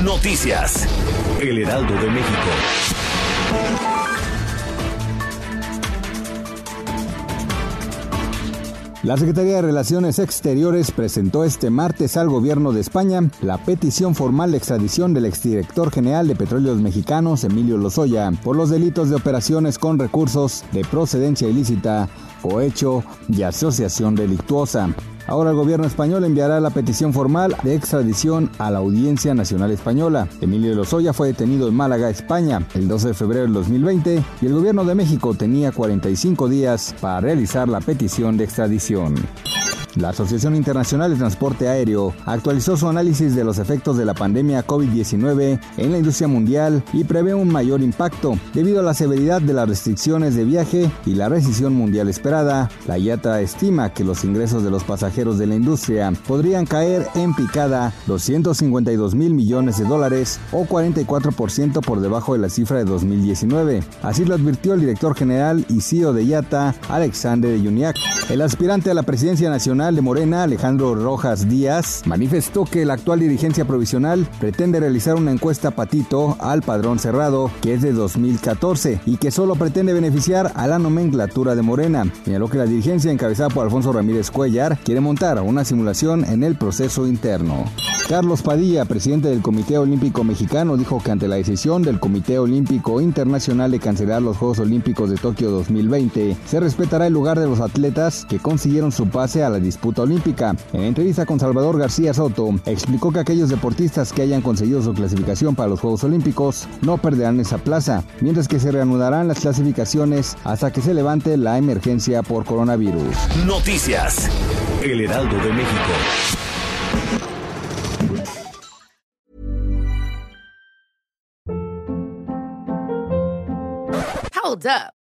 Noticias. El Heraldo de México. La Secretaría de Relaciones Exteriores presentó este martes al gobierno de España la petición formal de extradición del exdirector general de Petróleos Mexicanos, Emilio Lozoya, por los delitos de operaciones con recursos de procedencia ilícita, cohecho y asociación delictuosa. Ahora el gobierno español enviará la petición formal de extradición a la Audiencia Nacional Española. Emilio Lozoya fue detenido en Málaga, España, el 12 de febrero del 2020 y el gobierno de México tenía 45 días para realizar la petición de extradición. La Asociación Internacional de Transporte Aéreo actualizó su análisis de los efectos de la pandemia COVID-19 en la industria mundial y prevé un mayor impacto debido a la severidad de las restricciones de viaje y la recesión mundial esperada. La IATA estima que los ingresos de los pasajeros de la industria podrían caer en picada 252 mil millones de dólares o 44% por debajo de la cifra de 2019. Así lo advirtió el director general y CEO de IATA, Alexander Yuniak. El aspirante a la presidencia de Morena, Alejandro Rojas Díaz, manifestó que la actual dirigencia provisional pretende realizar una encuesta patito al padrón cerrado, que es de 2014, y que solo pretende beneficiar a la nomenclatura de Morena. Señaló que la dirigencia encabezada por Alfonso Ramírez Cuellar quiere montar una simulación en el proceso interno. Carlos Padilla, presidente del Comité Olímpico Mexicano, dijo que ante la decisión del Comité Olímpico Internacional de cancelar los Juegos Olímpicos de Tokio 2020, se respetará el lugar de los atletas que consiguieron su pase a la disputa olímpica. En entrevista con Salvador García Soto, explicó que aquellos deportistas que hayan conseguido su clasificación para los Juegos Olímpicos no perderán esa plaza, mientras que se reanudarán las clasificaciones hasta que se levante la emergencia por coronavirus. Noticias. El Heraldo de México. Hold up.